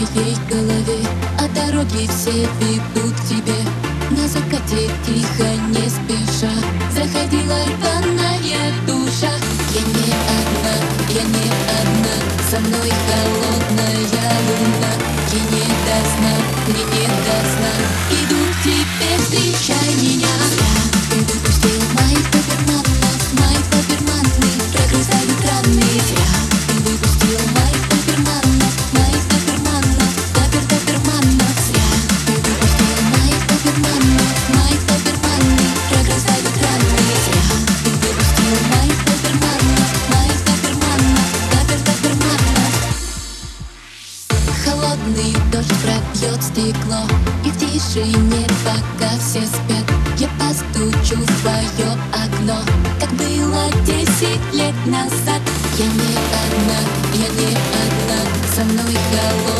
моей голове А дороги все ведут к тебе. На закате тихо, не спеша Заходила рваная душа. Я не одна, я не одна Со мной холодная луна. Я не до сна, мне не до стекло И в тишине, пока все спят. Я постучу в твое окно Как было десять лет назад. Я не одна, я не одна Со мной холодно.